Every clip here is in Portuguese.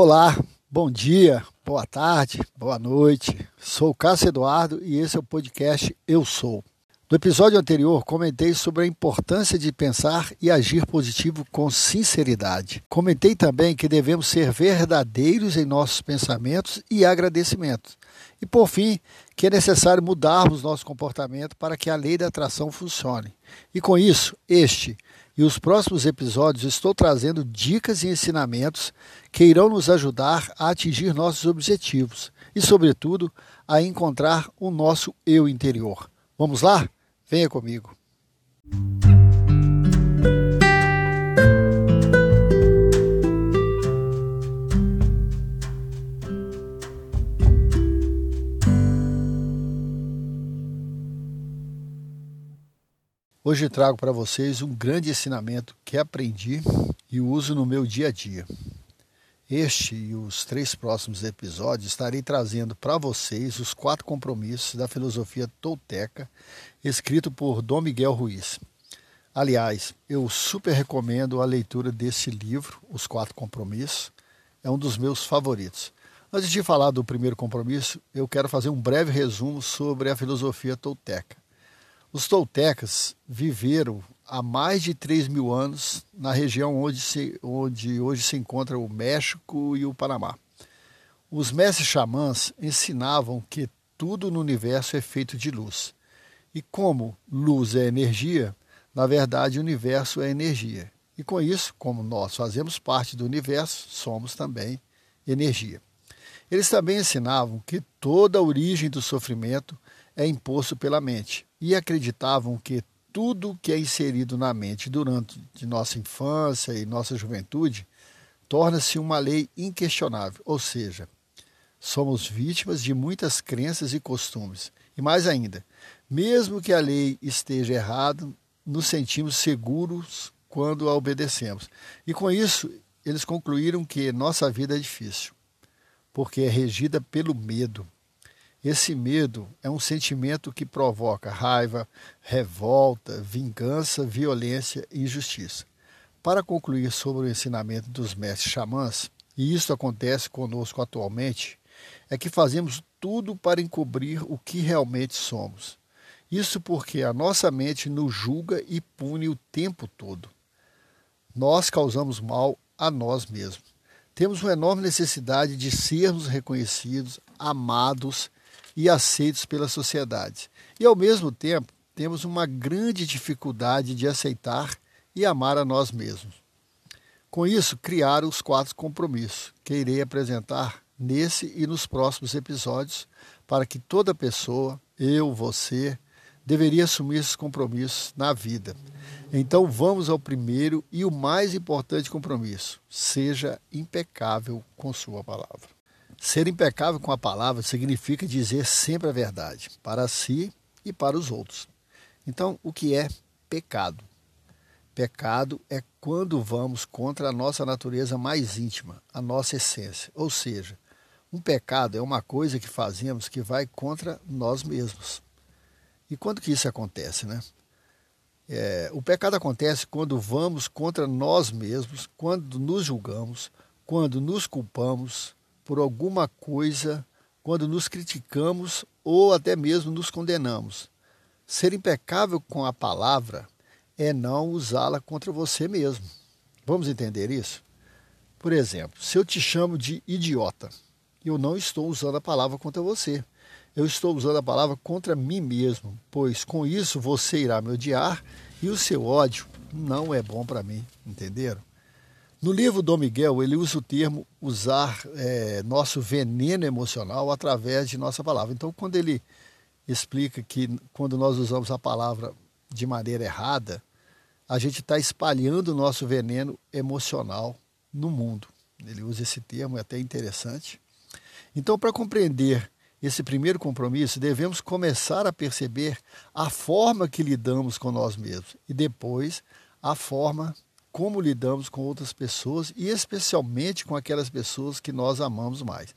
Olá, bom dia, boa tarde, boa noite. Sou Cássio Eduardo e esse é o podcast Eu Sou. No episódio anterior, comentei sobre a importância de pensar e agir positivo com sinceridade. Comentei também que devemos ser verdadeiros em nossos pensamentos e agradecimentos. E, por fim, que é necessário mudarmos nosso comportamento para que a lei da atração funcione. E com isso, este e os próximos episódios estou trazendo dicas e ensinamentos que irão nos ajudar a atingir nossos objetivos e, sobretudo, a encontrar o nosso eu interior. Vamos lá? Venha comigo. Hoje trago para vocês um grande ensinamento que aprendi e uso no meu dia a dia. Este e os três próximos episódios estarei trazendo para vocês os quatro compromissos da filosofia tolteca, escrito por Dom Miguel Ruiz. Aliás, eu super recomendo a leitura desse livro, Os Quatro Compromissos, é um dos meus favoritos. Antes de falar do primeiro compromisso, eu quero fazer um breve resumo sobre a filosofia tolteca. Os toltecas viveram há mais de 3 mil anos na região onde, se, onde hoje se encontra o México e o Panamá. Os mestres xamãs ensinavam que tudo no universo é feito de luz. E como luz é energia, na verdade o universo é energia. E com isso, como nós fazemos parte do universo, somos também energia. Eles também ensinavam que toda a origem do sofrimento é imposto pela mente e acreditavam que tudo que é inserido na mente durante nossa infância e nossa juventude torna-se uma lei inquestionável, ou seja, somos vítimas de muitas crenças e costumes. E mais ainda, mesmo que a lei esteja errada, nos sentimos seguros quando a obedecemos. E com isso, eles concluíram que nossa vida é difícil, porque é regida pelo medo. Esse medo é um sentimento que provoca raiva, revolta, vingança, violência e injustiça. Para concluir sobre o ensinamento dos mestres xamãs, e isso acontece conosco atualmente, é que fazemos tudo para encobrir o que realmente somos. Isso porque a nossa mente nos julga e pune o tempo todo. Nós causamos mal a nós mesmos. Temos uma enorme necessidade de sermos reconhecidos, amados e aceitos pela sociedade. E, ao mesmo tempo, temos uma grande dificuldade de aceitar e amar a nós mesmos. Com isso, criaram os quatro compromissos, que irei apresentar nesse e nos próximos episódios, para que toda pessoa, eu, você, deveria assumir esses compromissos na vida. Então vamos ao primeiro e o mais importante compromisso: seja impecável com sua palavra. Ser impecável com a palavra significa dizer sempre a verdade, para si e para os outros. Então, o que é pecado? Pecado é quando vamos contra a nossa natureza mais íntima, a nossa essência. Ou seja, um pecado é uma coisa que fazemos que vai contra nós mesmos. E quando que isso acontece, né? É, o pecado acontece quando vamos contra nós mesmos, quando nos julgamos, quando nos culpamos, por alguma coisa quando nos criticamos ou até mesmo nos condenamos. Ser impecável com a palavra é não usá-la contra você mesmo. Vamos entender isso? Por exemplo, se eu te chamo de idiota, eu não estou usando a palavra contra você. Eu estou usando a palavra contra mim mesmo, pois com isso você irá me odiar e o seu ódio não é bom para mim, entenderam? No livro Dom Miguel, ele usa o termo usar é, nosso veneno emocional através de nossa palavra. Então, quando ele explica que quando nós usamos a palavra de maneira errada, a gente está espalhando o nosso veneno emocional no mundo. Ele usa esse termo, é até interessante. Então, para compreender esse primeiro compromisso, devemos começar a perceber a forma que lidamos com nós mesmos e depois a forma como lidamos com outras pessoas e especialmente com aquelas pessoas que nós amamos mais.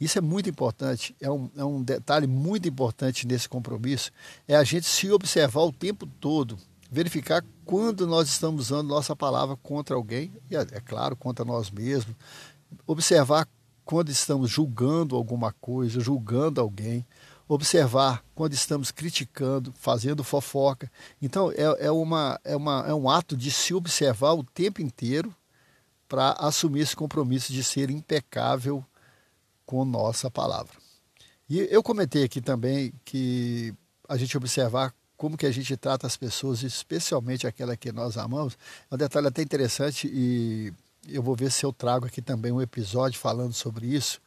Isso é muito importante, é um, é um detalhe muito importante nesse compromisso, é a gente se observar o tempo todo, verificar quando nós estamos usando nossa palavra contra alguém, e é, é claro, contra nós mesmos, observar quando estamos julgando alguma coisa, julgando alguém, observar quando estamos criticando, fazendo fofoca. Então, é, é, uma, é, uma, é um ato de se observar o tempo inteiro para assumir esse compromisso de ser impecável com nossa palavra. E eu comentei aqui também que a gente observar como que a gente trata as pessoas, especialmente aquela que nós amamos, é um detalhe até interessante e eu vou ver se eu trago aqui também um episódio falando sobre isso.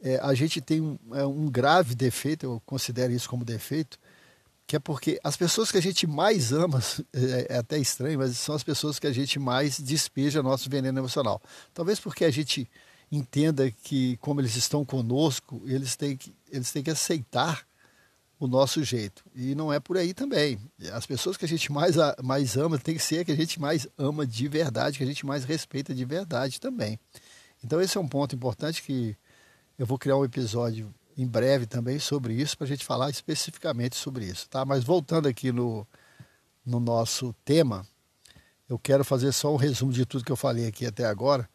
É, a gente tem um, é, um grave defeito, eu considero isso como defeito, que é porque as pessoas que a gente mais ama, é, é, até estranho, mas são as pessoas que a gente mais despeja nosso veneno emocional. Talvez porque a gente entenda que, como eles estão conosco, eles têm que, eles têm que aceitar o nosso jeito. E não é por aí também. As pessoas que a gente mais, mais ama tem que ser que a gente mais ama de verdade, que a gente mais respeita de verdade também. Então, esse é um ponto importante que eu vou criar um episódio em breve também sobre isso, para a gente falar especificamente sobre isso. Tá? Mas voltando aqui no, no nosso tema, eu quero fazer só um resumo de tudo que eu falei aqui até agora.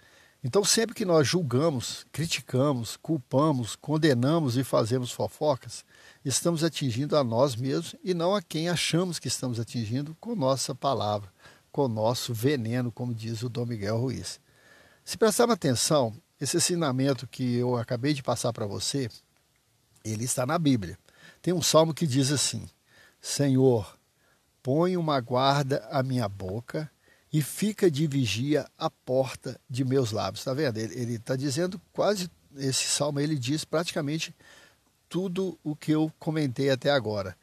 Então, sempre que nós julgamos, criticamos, culpamos, condenamos e fazemos fofocas, estamos atingindo a nós mesmos e não a quem achamos que estamos atingindo com nossa palavra, com nosso veneno, como diz o Dom Miguel Ruiz. Se prestarmos atenção, esse ensinamento que eu acabei de passar para você, ele está na Bíblia. Tem um salmo que diz assim: Senhor, põe uma guarda à minha boca e fica de vigia a porta de meus lábios. Está vendo? Ele está dizendo quase, esse salmo ele diz praticamente tudo o que eu comentei até agora.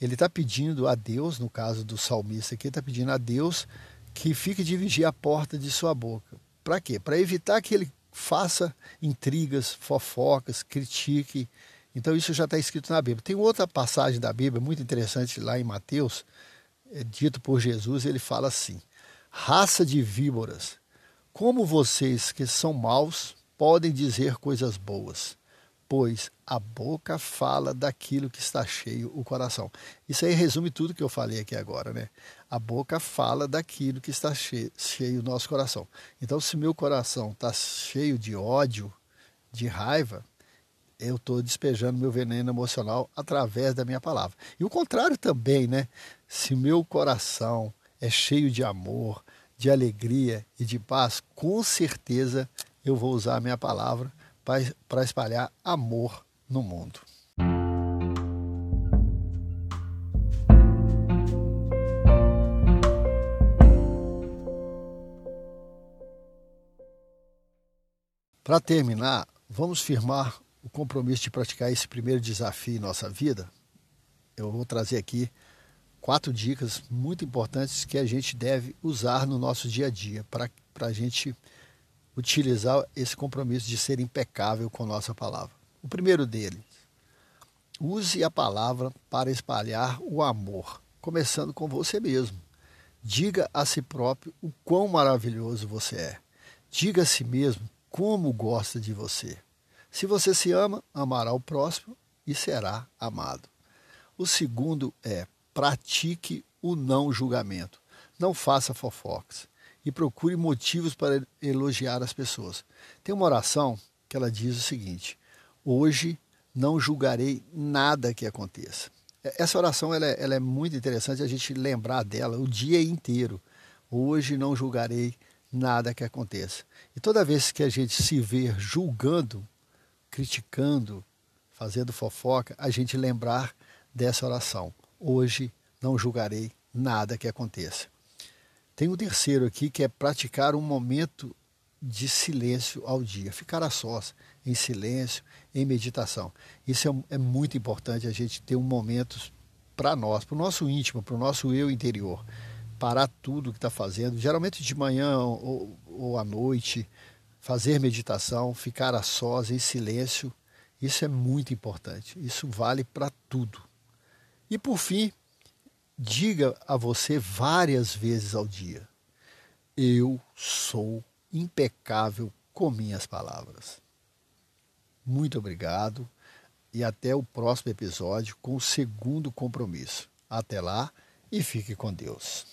Ele está pedindo a Deus, no caso do salmista aqui, está pedindo a Deus que fique de vigia a porta de sua boca. Para quê? Para evitar que ele faça intrigas, fofocas, critique. Então isso já está escrito na Bíblia. Tem outra passagem da Bíblia muito interessante lá em Mateus, é dito por Jesus, ele fala assim: raça de víboras, como vocês que são maus podem dizer coisas boas? Pois a boca fala daquilo que está cheio o coração. Isso aí resume tudo que eu falei aqui agora, né? A boca fala daquilo que está cheio, cheio o nosso coração. Então, se meu coração está cheio de ódio, de raiva, eu estou despejando meu veneno emocional através da minha palavra. E o contrário também, né? Se meu coração é cheio de amor, de alegria e de paz, com certeza eu vou usar a minha palavra para espalhar amor no mundo. Para terminar, vamos firmar o compromisso de praticar esse primeiro desafio em nossa vida. Eu vou trazer aqui quatro dicas muito importantes que a gente deve usar no nosso dia a dia para a gente utilizar esse compromisso de ser impecável com nossa palavra. O primeiro deles, use a palavra para espalhar o amor, começando com você mesmo. Diga a si próprio o quão maravilhoso você é. Diga a si mesmo como gosta de você. Se você se ama, amará o próximo e será amado. O segundo é pratique o não julgamento. Não faça fofocas e procure motivos para elogiar as pessoas. Tem uma oração que ela diz o seguinte: Hoje não julgarei nada que aconteça. Essa oração ela é, ela é muito interessante a gente lembrar dela o dia inteiro. Hoje não julgarei nada que aconteça. E toda vez que a gente se vê julgando, criticando, fazendo fofoca, a gente lembrar dessa oração. Hoje não julgarei nada que aconteça. Tem um terceiro aqui que é praticar um momento de silêncio ao dia, ficar a sós, em silêncio, em meditação. Isso é, é muito importante a gente ter um momento para nós, para o nosso íntimo, para o nosso eu interior. Parar tudo que está fazendo, geralmente de manhã ou, ou à noite, fazer meditação, ficar a sós, em silêncio. Isso é muito importante. Isso vale para tudo. E por fim, diga a você várias vezes ao dia: Eu sou impecável com minhas palavras. Muito obrigado e até o próximo episódio com o segundo compromisso. Até lá e fique com Deus.